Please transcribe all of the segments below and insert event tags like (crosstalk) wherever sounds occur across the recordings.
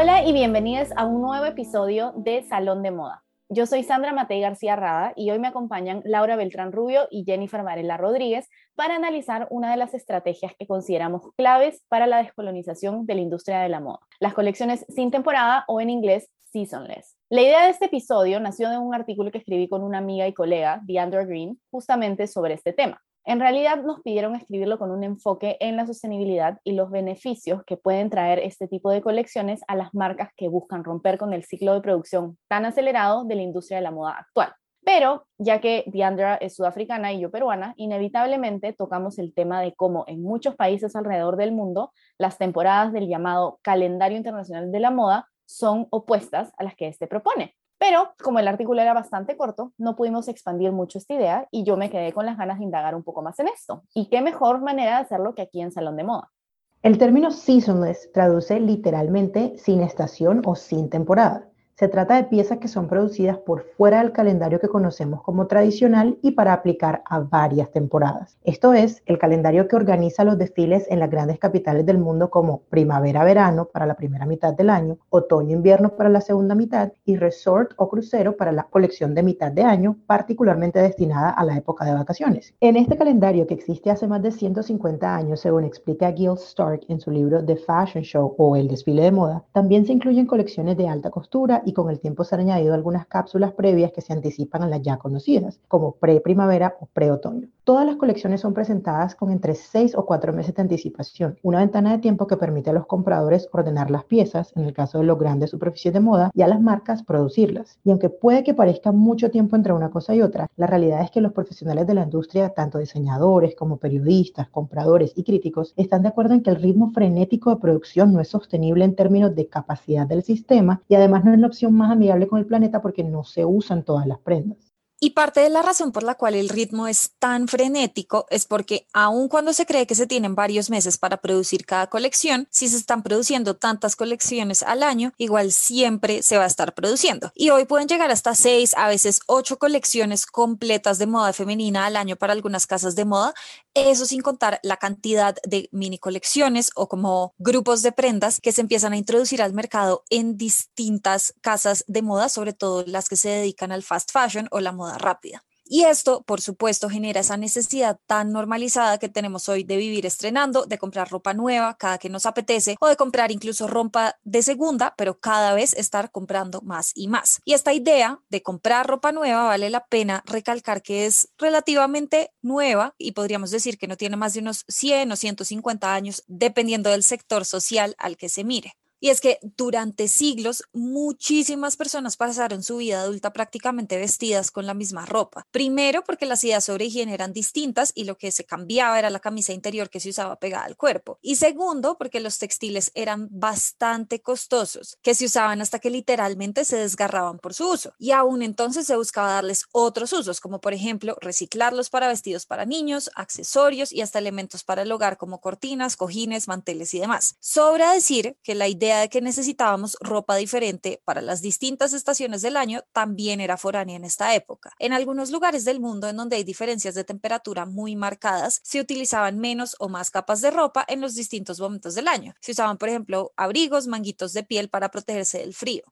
Hola y bienvenidos a un nuevo episodio de Salón de Moda. Yo soy Sandra Matei García Rada y hoy me acompañan Laura Beltrán Rubio y Jennifer Varela Rodríguez para analizar una de las estrategias que consideramos claves para la descolonización de la industria de la moda, las colecciones sin temporada o en inglés seasonless. La idea de este episodio nació de un artículo que escribí con una amiga y colega, Deandra Green, justamente sobre este tema. En realidad nos pidieron escribirlo con un enfoque en la sostenibilidad y los beneficios que pueden traer este tipo de colecciones a las marcas que buscan romper con el ciclo de producción tan acelerado de la industria de la moda actual. Pero ya que Diandra es sudafricana y yo peruana, inevitablemente tocamos el tema de cómo en muchos países alrededor del mundo las temporadas del llamado calendario internacional de la moda son opuestas a las que este propone. Pero como el artículo era bastante corto, no pudimos expandir mucho esta idea y yo me quedé con las ganas de indagar un poco más en esto. ¿Y qué mejor manera de hacerlo que aquí en Salón de Moda? El término seasonless traduce literalmente sin estación o sin temporada. Se trata de piezas que son producidas por fuera del calendario que conocemos como tradicional y para aplicar a varias temporadas. Esto es el calendario que organiza los desfiles en las grandes capitales del mundo como primavera-verano para la primera mitad del año, otoño-invierno para la segunda mitad y resort o crucero para la colección de mitad de año, particularmente destinada a la época de vacaciones. En este calendario que existe hace más de 150 años, según explica Gil Stark en su libro The Fashion Show o El desfile de moda, también se incluyen colecciones de alta costura y con el tiempo se han añadido algunas cápsulas previas que se anticipan a las ya conocidas, como pre-primavera o pre-otoño. Todas las colecciones son presentadas con entre 6 o 4 meses de anticipación, una ventana de tiempo que permite a los compradores ordenar las piezas, en el caso de los grandes superficies de moda, y a las marcas producirlas. Y aunque puede que parezca mucho tiempo entre una cosa y otra, la realidad es que los profesionales de la industria, tanto diseñadores como periodistas, compradores y críticos, están de acuerdo en que el ritmo frenético de producción no es sostenible en términos de capacidad del sistema y además no es la más amigable con el planeta porque no se usan todas las prendas. Y parte de la razón por la cual el ritmo es tan frenético es porque aun cuando se cree que se tienen varios meses para producir cada colección, si se están produciendo tantas colecciones al año, igual siempre se va a estar produciendo. Y hoy pueden llegar hasta seis, a veces ocho colecciones completas de moda femenina al año para algunas casas de moda, eso sin contar la cantidad de mini colecciones o como grupos de prendas que se empiezan a introducir al mercado en distintas casas de moda, sobre todo las que se dedican al fast fashion o la moda rápida. Y esto, por supuesto, genera esa necesidad tan normalizada que tenemos hoy de vivir estrenando, de comprar ropa nueva cada que nos apetece o de comprar incluso ropa de segunda, pero cada vez estar comprando más y más. Y esta idea de comprar ropa nueva vale la pena recalcar que es relativamente nueva y podríamos decir que no tiene más de unos 100 o 150 años, dependiendo del sector social al que se mire. Y es que durante siglos muchísimas personas pasaron su vida adulta prácticamente vestidas con la misma ropa. Primero porque las ideas sobre higiene eran distintas y lo que se cambiaba era la camisa interior que se usaba pegada al cuerpo. Y segundo porque los textiles eran bastante costosos, que se usaban hasta que literalmente se desgarraban por su uso. Y aún entonces se buscaba darles otros usos, como por ejemplo reciclarlos para vestidos para niños, accesorios y hasta elementos para el hogar como cortinas, cojines, manteles y demás. Sobra decir que la idea de que necesitábamos ropa diferente para las distintas estaciones del año también era foránea en esta época. En algunos lugares del mundo en donde hay diferencias de temperatura muy marcadas, se utilizaban menos o más capas de ropa en los distintos momentos del año. Se usaban, por ejemplo, abrigos, manguitos de piel para protegerse del frío.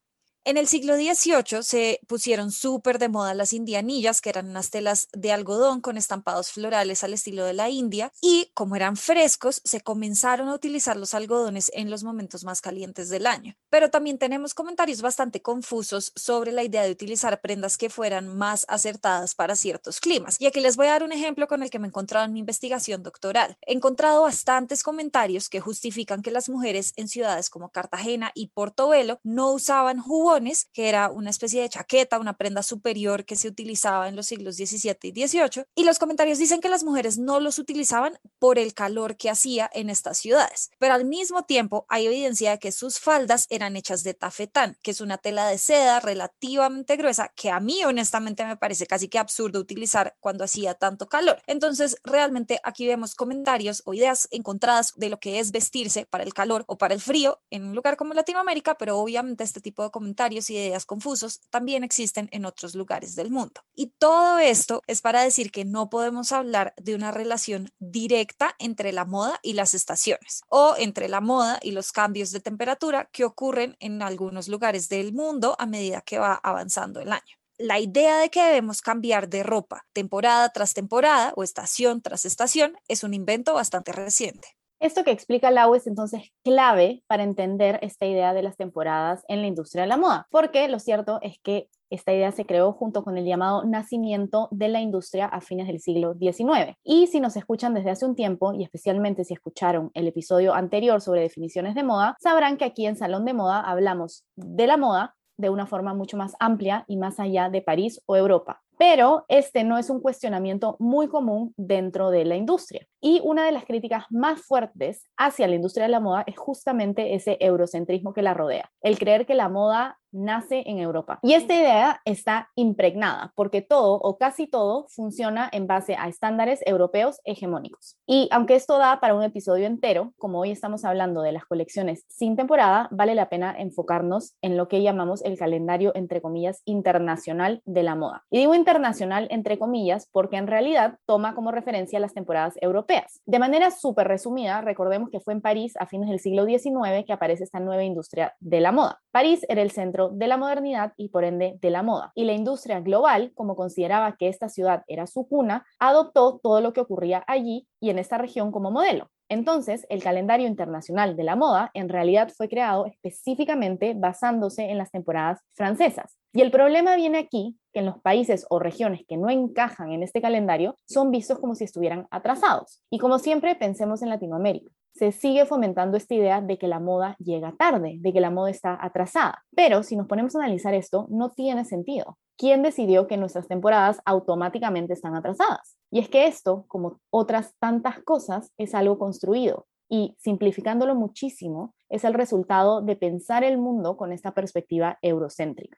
En el siglo XVIII se pusieron súper de moda las indianillas, que eran unas telas de algodón con estampados florales al estilo de la India, y como eran frescos, se comenzaron a utilizar los algodones en los momentos más calientes del año. Pero también tenemos comentarios bastante confusos sobre la idea de utilizar prendas que fueran más acertadas para ciertos climas. Y aquí les voy a dar un ejemplo con el que me he encontrado en mi investigación doctoral. He encontrado bastantes comentarios que justifican que las mujeres en ciudades como Cartagena y Portobelo no usaban jugos que era una especie de chaqueta, una prenda superior que se utilizaba en los siglos XVII y XVIII. Y los comentarios dicen que las mujeres no los utilizaban por el calor que hacía en estas ciudades. Pero al mismo tiempo hay evidencia de que sus faldas eran hechas de tafetán, que es una tela de seda relativamente gruesa que a mí honestamente me parece casi que absurdo utilizar cuando hacía tanto calor. Entonces, realmente aquí vemos comentarios o ideas encontradas de lo que es vestirse para el calor o para el frío en un lugar como Latinoamérica, pero obviamente este tipo de comentarios y ideas confusos también existen en otros lugares del mundo. Y todo esto es para decir que no podemos hablar de una relación directa entre la moda y las estaciones o entre la moda y los cambios de temperatura que ocurren en algunos lugares del mundo a medida que va avanzando el año la idea de que debemos cambiar de ropa temporada tras temporada o estación tras estación es un invento bastante reciente. Esto que explica Lau es entonces clave para entender esta idea de las temporadas en la industria de la moda, porque lo cierto es que esta idea se creó junto con el llamado nacimiento de la industria a fines del siglo XIX. Y si nos escuchan desde hace un tiempo, y especialmente si escucharon el episodio anterior sobre definiciones de moda, sabrán que aquí en Salón de Moda hablamos de la moda de una forma mucho más amplia y más allá de París o Europa. Pero este no es un cuestionamiento muy común dentro de la industria. Y una de las críticas más fuertes hacia la industria de la moda es justamente ese eurocentrismo que la rodea, el creer que la moda nace en Europa. Y esta idea está impregnada porque todo o casi todo funciona en base a estándares europeos hegemónicos. Y aunque esto da para un episodio entero, como hoy estamos hablando de las colecciones sin temporada, vale la pena enfocarnos en lo que llamamos el calendario, entre comillas, internacional de la moda. Y digo internacional, entre comillas, porque en realidad toma como referencia las temporadas europeas. De manera súper resumida, recordemos que fue en París a fines del siglo XIX que aparece esta nueva industria de la moda. París era el centro de la modernidad y por ende de la moda. Y la industria global, como consideraba que esta ciudad era su cuna, adoptó todo lo que ocurría allí y en esta región como modelo. Entonces, el calendario internacional de la moda en realidad fue creado específicamente basándose en las temporadas francesas. Y el problema viene aquí, que en los países o regiones que no encajan en este calendario son vistos como si estuvieran atrasados. Y como siempre, pensemos en Latinoamérica se sigue fomentando esta idea de que la moda llega tarde, de que la moda está atrasada. Pero si nos ponemos a analizar esto, no tiene sentido. ¿Quién decidió que nuestras temporadas automáticamente están atrasadas? Y es que esto, como otras tantas cosas, es algo construido. Y simplificándolo muchísimo, es el resultado de pensar el mundo con esta perspectiva eurocéntrica.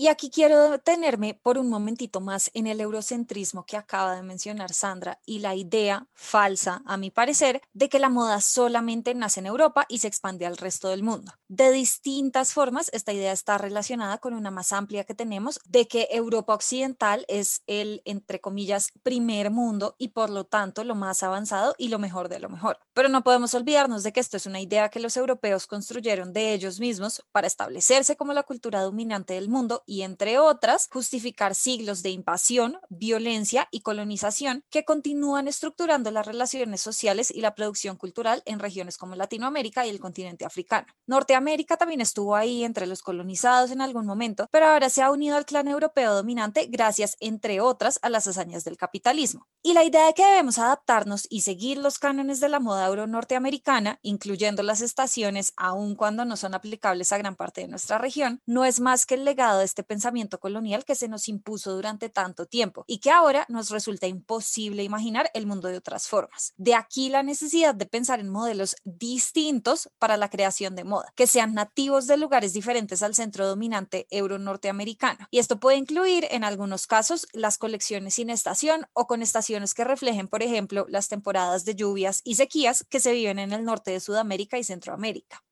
Y aquí quiero detenerme por un momentito más en el eurocentrismo que acaba de mencionar Sandra y la idea falsa, a mi parecer, de que la moda solamente nace en Europa y se expande al resto del mundo. De distintas formas, esta idea está relacionada con una más amplia que tenemos de que Europa Occidental es el, entre comillas, primer mundo y por lo tanto lo más avanzado y lo mejor de lo mejor. Pero no podemos olvidarnos de que esto es una idea que los europeos construyeron de ellos mismos para establecerse como la cultura dominante del mundo y, entre otras, justificar siglos de invasión, violencia y colonización que continúan estructurando las relaciones sociales y la producción cultural en regiones como Latinoamérica y el continente africano. Norteamérica también estuvo ahí entre los colonizados en algún momento, pero ahora se ha unido al clan europeo dominante gracias, entre otras, a las hazañas del capitalismo. Y la idea de que debemos adaptarnos y seguir los cánones de la moda euro norteamericana, incluyendo las estaciones, aun cuando no son aplicables a gran parte de nuestra región, no es más que el legado de este pensamiento colonial que se nos impuso durante tanto tiempo y que ahora nos resulta imposible imaginar el mundo de otras formas. De aquí la necesidad de pensar en modelos distintos para la creación de moda, que sean nativos de lugares diferentes al centro dominante euro-norteamericano. Y esto puede incluir, en algunos casos, las colecciones sin estación o con estaciones que reflejen, por ejemplo, las temporadas de lluvias y sequías que se viven en el norte de Sudamérica y Centroamérica.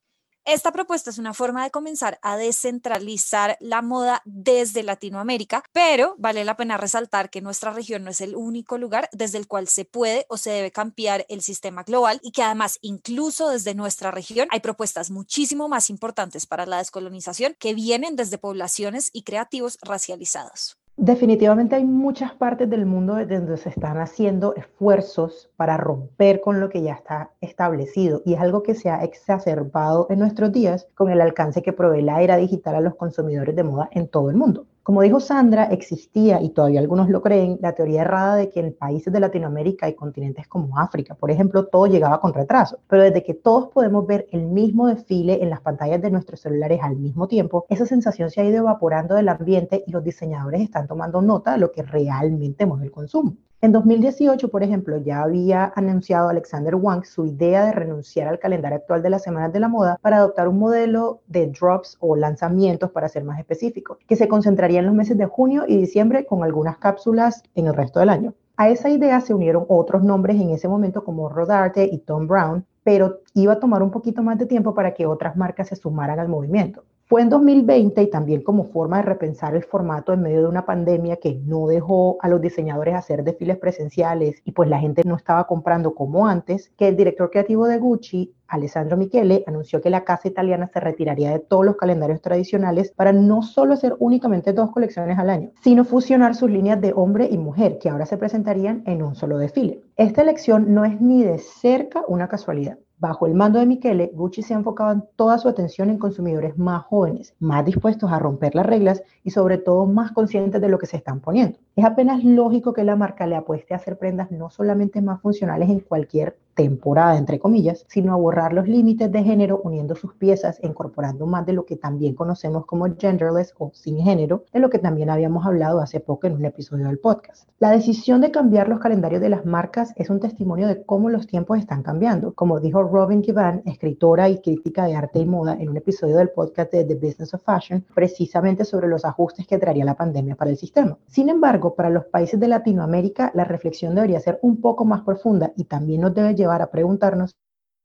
Esta propuesta es una forma de comenzar a descentralizar la moda desde Latinoamérica, pero vale la pena resaltar que nuestra región no es el único lugar desde el cual se puede o se debe cambiar el sistema global y que además incluso desde nuestra región hay propuestas muchísimo más importantes para la descolonización que vienen desde poblaciones y creativos racializados. Definitivamente hay muchas partes del mundo donde se están haciendo esfuerzos para romper con lo que ya está establecido y es algo que se ha exacerbado en nuestros días con el alcance que provee la era digital a los consumidores de moda en todo el mundo. Como dijo Sandra, existía, y todavía algunos lo creen, la teoría errada de que en países de Latinoamérica y continentes como África, por ejemplo, todo llegaba con retraso. Pero desde que todos podemos ver el mismo desfile en las pantallas de nuestros celulares al mismo tiempo, esa sensación se ha ido evaporando del ambiente y los diseñadores están tomando nota de lo que realmente mueve el consumo. En 2018, por ejemplo, ya había anunciado Alexander Wang su idea de renunciar al calendario actual de las semanas de la moda para adoptar un modelo de drops o lanzamientos, para ser más específico, que se concentraría en los meses de junio y diciembre con algunas cápsulas en el resto del año. A esa idea se unieron otros nombres en ese momento como Rodarte y Tom Brown, pero iba a tomar un poquito más de tiempo para que otras marcas se sumaran al movimiento. Fue en 2020 y también como forma de repensar el formato en medio de una pandemia que no dejó a los diseñadores hacer desfiles presenciales y pues la gente no estaba comprando como antes, que el director creativo de Gucci, Alessandro Michele, anunció que la casa italiana se retiraría de todos los calendarios tradicionales para no solo hacer únicamente dos colecciones al año, sino fusionar sus líneas de hombre y mujer, que ahora se presentarían en un solo desfile. Esta elección no es ni de cerca una casualidad. Bajo el mando de Michele, Gucci se ha enfocado en toda su atención en consumidores más jóvenes, más dispuestos a romper las reglas y sobre todo más conscientes de lo que se están poniendo. Es apenas lógico que la marca le apueste a hacer prendas no solamente más funcionales en cualquier temporada, entre comillas, sino a borrar los límites de género uniendo sus piezas, incorporando más de lo que también conocemos como genderless o sin género, de lo que también habíamos hablado hace poco en un episodio del podcast. La decisión de cambiar los calendarios de las marcas es un testimonio de cómo los tiempos están cambiando, como dijo Robin Kivan, escritora y crítica de arte y moda, en un episodio del podcast de The Business of Fashion, precisamente sobre los ajustes que traería la pandemia para el sistema. Sin embargo, para los países de Latinoamérica, la reflexión debería ser un poco más profunda y también nos debe llevar a preguntarnos,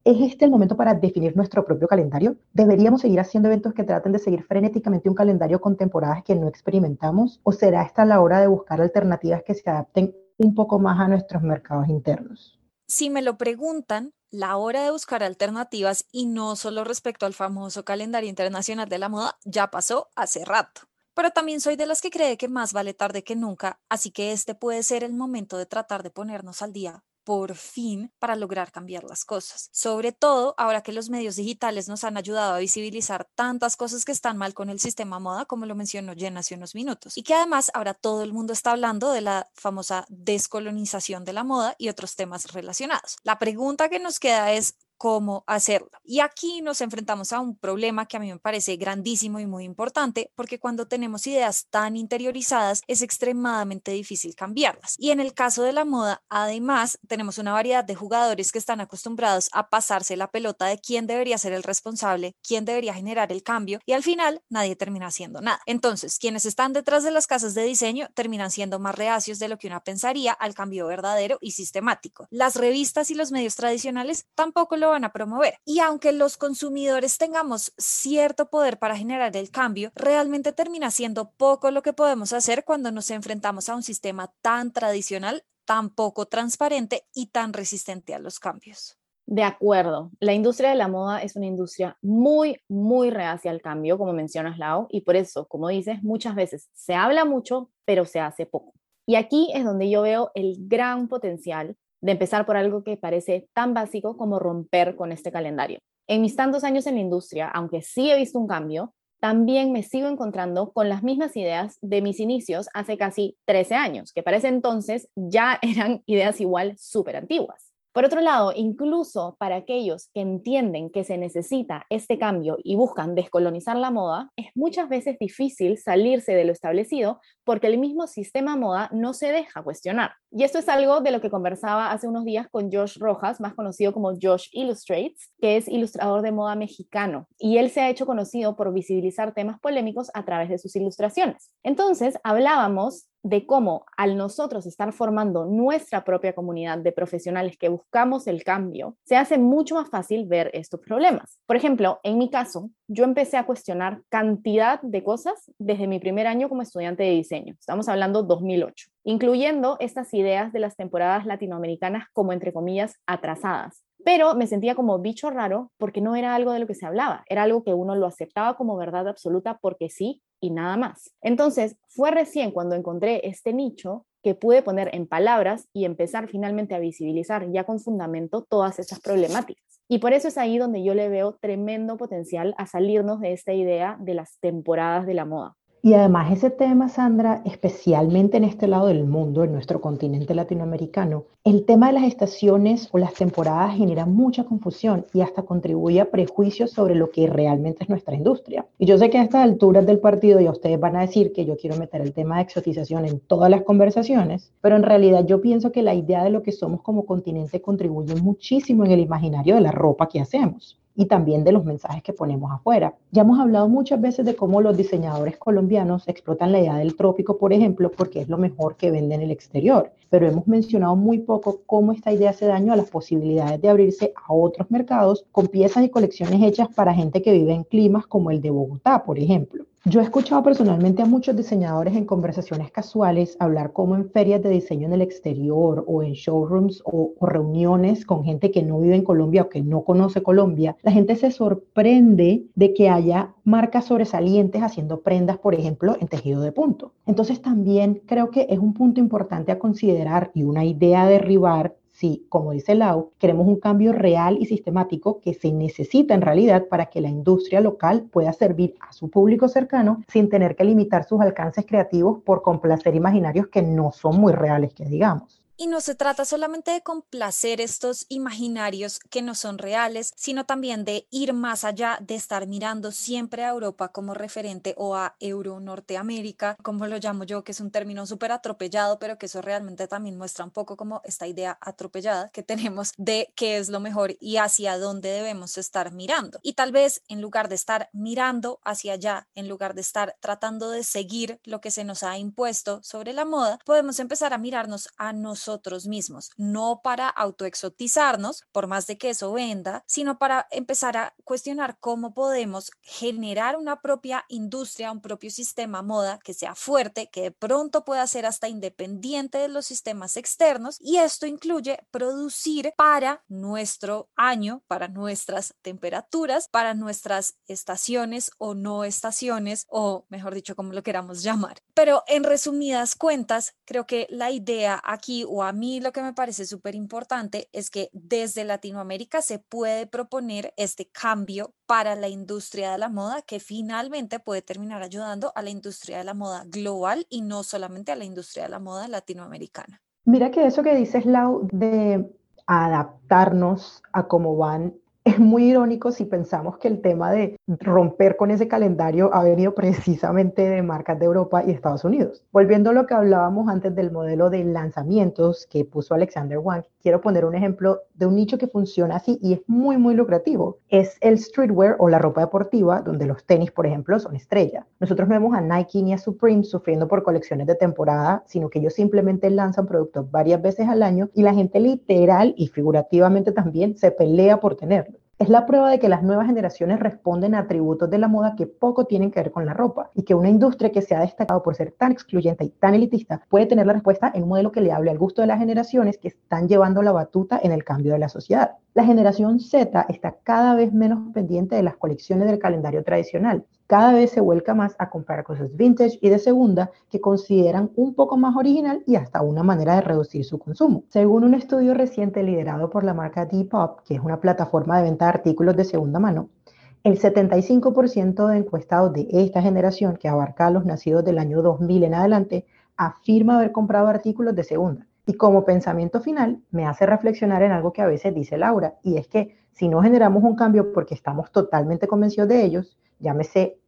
¿es este el momento para definir nuestro propio calendario? ¿Deberíamos seguir haciendo eventos que traten de seguir frenéticamente un calendario con temporadas que no experimentamos? ¿O será esta la hora de buscar alternativas que se adapten un poco más a nuestros mercados internos? Si me lo preguntan, la hora de buscar alternativas y no solo respecto al famoso calendario internacional de la moda ya pasó hace rato. Pero también soy de las que cree que más vale tarde que nunca, así que este puede ser el momento de tratar de ponernos al día por fin para lograr cambiar las cosas. Sobre todo ahora que los medios digitales nos han ayudado a visibilizar tantas cosas que están mal con el sistema moda, como lo mencionó Jen hace unos minutos, y que además ahora todo el mundo está hablando de la famosa descolonización de la moda y otros temas relacionados. La pregunta que nos queda es, cómo hacerlo. Y aquí nos enfrentamos a un problema que a mí me parece grandísimo y muy importante, porque cuando tenemos ideas tan interiorizadas es extremadamente difícil cambiarlas. Y en el caso de la moda, además, tenemos una variedad de jugadores que están acostumbrados a pasarse la pelota de quién debería ser el responsable, quién debería generar el cambio, y al final nadie termina haciendo nada. Entonces, quienes están detrás de las casas de diseño terminan siendo más reacios de lo que una pensaría al cambio verdadero y sistemático. Las revistas y los medios tradicionales tampoco lo van a promover. Y aunque los consumidores tengamos cierto poder para generar el cambio, realmente termina siendo poco lo que podemos hacer cuando nos enfrentamos a un sistema tan tradicional, tan poco transparente y tan resistente a los cambios. De acuerdo, la industria de la moda es una industria muy, muy reacia al cambio, como mencionas, Lau, y por eso, como dices, muchas veces se habla mucho, pero se hace poco. Y aquí es donde yo veo el gran potencial de empezar por algo que parece tan básico como romper con este calendario. En mis tantos años en la industria, aunque sí he visto un cambio, también me sigo encontrando con las mismas ideas de mis inicios hace casi 13 años, que para ese entonces ya (laughs) eran ideas igual súper antiguas. Por otro lado, incluso para aquellos que entienden que se necesita este cambio y buscan descolonizar la moda, es muchas veces difícil salirse de lo establecido porque el mismo sistema moda no se deja cuestionar. Y esto es algo de lo que conversaba hace unos días con Josh Rojas, más conocido como Josh Illustrates, que es ilustrador de moda mexicano, y él se ha hecho conocido por visibilizar temas polémicos a través de sus ilustraciones. Entonces, hablábamos de cómo al nosotros estar formando nuestra propia comunidad de profesionales que buscamos el cambio, se hace mucho más fácil ver estos problemas. Por ejemplo, en mi caso, yo empecé a cuestionar cantidad de cosas desde mi primer año como estudiante de diseño. Estamos hablando 2008, incluyendo estas ideas de las temporadas latinoamericanas como entre comillas atrasadas. Pero me sentía como bicho raro porque no era algo de lo que se hablaba, era algo que uno lo aceptaba como verdad absoluta porque sí y nada más. Entonces, fue recién cuando encontré este nicho que pude poner en palabras y empezar finalmente a visibilizar ya con fundamento todas esas problemáticas. Y por eso es ahí donde yo le veo tremendo potencial a salirnos de esta idea de las temporadas de la moda. Y además ese tema, Sandra, especialmente en este lado del mundo, en nuestro continente latinoamericano, el tema de las estaciones o las temporadas genera mucha confusión y hasta contribuye a prejuicios sobre lo que realmente es nuestra industria. Y yo sé que a estas alturas del partido ya ustedes van a decir que yo quiero meter el tema de exotización en todas las conversaciones, pero en realidad yo pienso que la idea de lo que somos como continente contribuye muchísimo en el imaginario de la ropa que hacemos y también de los mensajes que ponemos afuera. Ya hemos hablado muchas veces de cómo los diseñadores colombianos explotan la idea del trópico, por ejemplo, porque es lo mejor que vende en el exterior, pero hemos mencionado muy poco cómo esta idea hace daño a las posibilidades de abrirse a otros mercados con piezas y colecciones hechas para gente que vive en climas como el de Bogotá, por ejemplo. Yo he escuchado personalmente a muchos diseñadores en conversaciones casuales hablar como en ferias de diseño en el exterior o en showrooms o, reuniones con gente que no vive en Colombia o que no conoce Colombia. La gente se sorprende de que haya marcas sobresalientes haciendo prendas, por ejemplo, en tejido de punto. Entonces también creo que es un punto importante a considerar y una idea a derribar si, como dice Lau, queremos un cambio real y sistemático que se necesita en realidad para que la industria local pueda servir a su público cercano sin tener que limitar sus alcances creativos por complacer imaginarios que no son muy reales, que digamos. Y no se trata solamente de complacer estos imaginarios que no son reales, sino también de ir más allá, de estar mirando siempre a Europa como referente o a Euro Norteamérica, como lo llamo yo, que es un término súper atropellado, pero que eso realmente también muestra un poco como esta idea atropellada que (laughs) tenemos de qué es lo mejor y hacia dónde debemos estar mirando. Y tal vez en lugar de estar mirando hacia allá, en lugar de estar tratando de seguir lo que se nos ha impuesto sobre la moda, podemos empezar a mirarnos a nosotros nosotros mismos, no para autoexotizarnos, por más de que eso venda, sino para empezar a cuestionar cómo podemos generar una propia industria, un propio sistema moda que sea fuerte, que de pronto pueda ser hasta independiente de los sistemas externos y esto incluye producir para nuestro año, para nuestras temperaturas, para nuestras estaciones o no estaciones o mejor dicho como lo queramos llamar. Pero en resumidas cuentas, creo que la idea aquí o a mí lo que me parece súper importante es que desde Latinoamérica se puede proponer este cambio para la industria de la moda que finalmente puede terminar ayudando a la industria de la moda global y no solamente a la industria de la moda latinoamericana. Mira que eso que dices, Lau, de adaptarnos a cómo van es muy irónico si pensamos que el tema de romper con ese calendario ha venido precisamente de marcas de Europa y Estados Unidos. Volviendo a lo que hablábamos antes del modelo de lanzamientos que puso Alexander Wang, quiero poner un ejemplo de un nicho que funciona así y es muy, muy lucrativo. Es el streetwear o la ropa deportiva, donde los tenis, por ejemplo, son estrella. Nosotros no vemos a Nike ni a Supreme sufriendo por colecciones de temporada, sino que ellos simplemente lanzan productos varias veces al año y la gente literal y figurativamente también se pelea por tenerlo es la prueba de que las nuevas generaciones responden a atributos de la moda que poco tienen que ver con la ropa y que una industria que se ha destacado por ser tan excluyente y tan elitista puede tener la respuesta en un modelo que le hable al gusto de las generaciones que están llevando la batuta en el cambio de la sociedad. La generación Z está cada vez menos pendiente de las colecciones del calendario tradicional. Cada vez se vuelca más a comprar cosas vintage y de segunda que consideran un poco más original y hasta una manera de reducir su consumo. Según un estudio reciente liderado por la marca Depop, que es una plataforma de venta de artículos de segunda mano, el 75% de encuestados de esta generación, que abarca a los nacidos del año 2000 en adelante, afirma haber comprado artículos de segunda. Y como pensamiento final, me hace reflexionar en algo que a veces dice Laura, y es que si no generamos un cambio porque estamos totalmente convencidos de ellos, llámese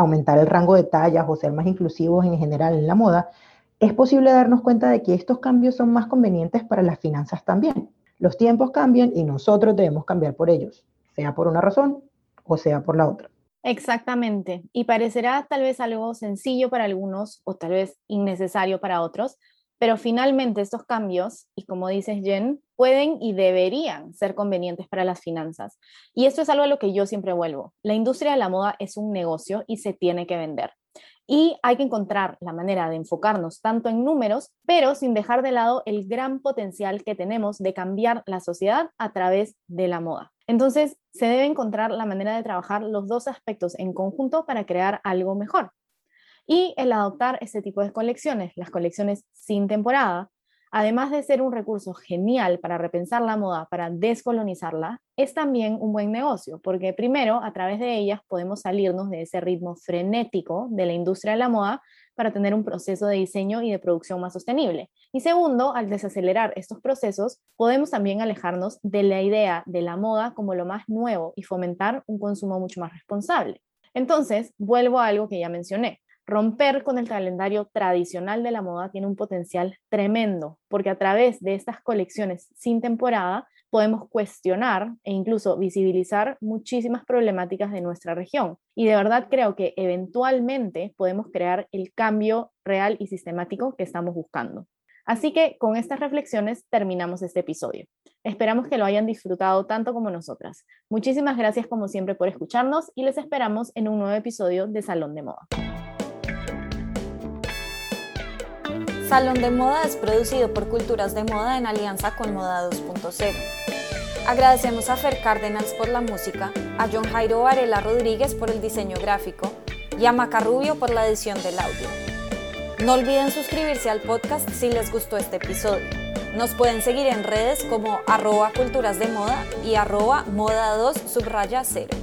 aumentar el rango de tallas o ser más inclusivos en general en la moda, es posible darnos cuenta de que estos cambios son más convenientes para las finanzas también. Los tiempos cambian y nosotros debemos cambiar por ellos, sea por una razón o sea por la otra. Exactamente. Y parecerá tal vez algo sencillo para algunos o tal vez innecesario para otros, pero finalmente estos cambios, y como dices Jen, pueden y deberían ser convenientes para las finanzas. Y esto es algo a lo que yo siempre vuelvo. La industria de la moda es un negocio y se tiene que vender. Y hay que encontrar la manera de enfocarnos tanto en números, pero sin dejar de lado el gran potencial que tenemos de cambiar la sociedad a través de la moda. Entonces, se debe encontrar la manera de trabajar los dos aspectos en conjunto para crear algo mejor y el adoptar este tipo de colecciones, las colecciones sin temporada, además de ser un recurso genial para repensar la moda, para descolonizarla, es también un buen negocio, porque primero, a través de ellas podemos salirnos de ese ritmo frenético de la industria de la moda para tener un proceso de diseño y de producción más sostenible. Y segundo, al desacelerar estos procesos, podemos también alejarnos de la idea de la moda como lo más nuevo y fomentar un consumo mucho más responsable. Entonces, vuelvo a algo que ya mencioné. Romper con el calendario tradicional de la moda tiene un potencial tremendo, porque a través de estas colecciones sin temporada podemos cuestionar e incluso visibilizar muchísimas problemáticas de nuestra región. Y de verdad creo que eventualmente podemos crear el cambio real y sistemático que estamos buscando. Así que con estas reflexiones terminamos este episodio. Esperamos que lo hayan disfrutado tanto como nosotras. Muchísimas gracias como siempre por escucharnos y les esperamos en un nuevo episodio de Salón de Moda. Salón de Moda es producido por Culturas de Moda en alianza con Moda 2.0. Agradecemos a Fer Cárdenas por la música, a John Jairo Varela Rodríguez por el diseño gráfico y a Maca Rubio por la edición del audio. No olviden suscribirse al podcast si les gustó este episodio. Nos pueden seguir en redes como arroba culturas de moda y arroba moda 2 subraya 0.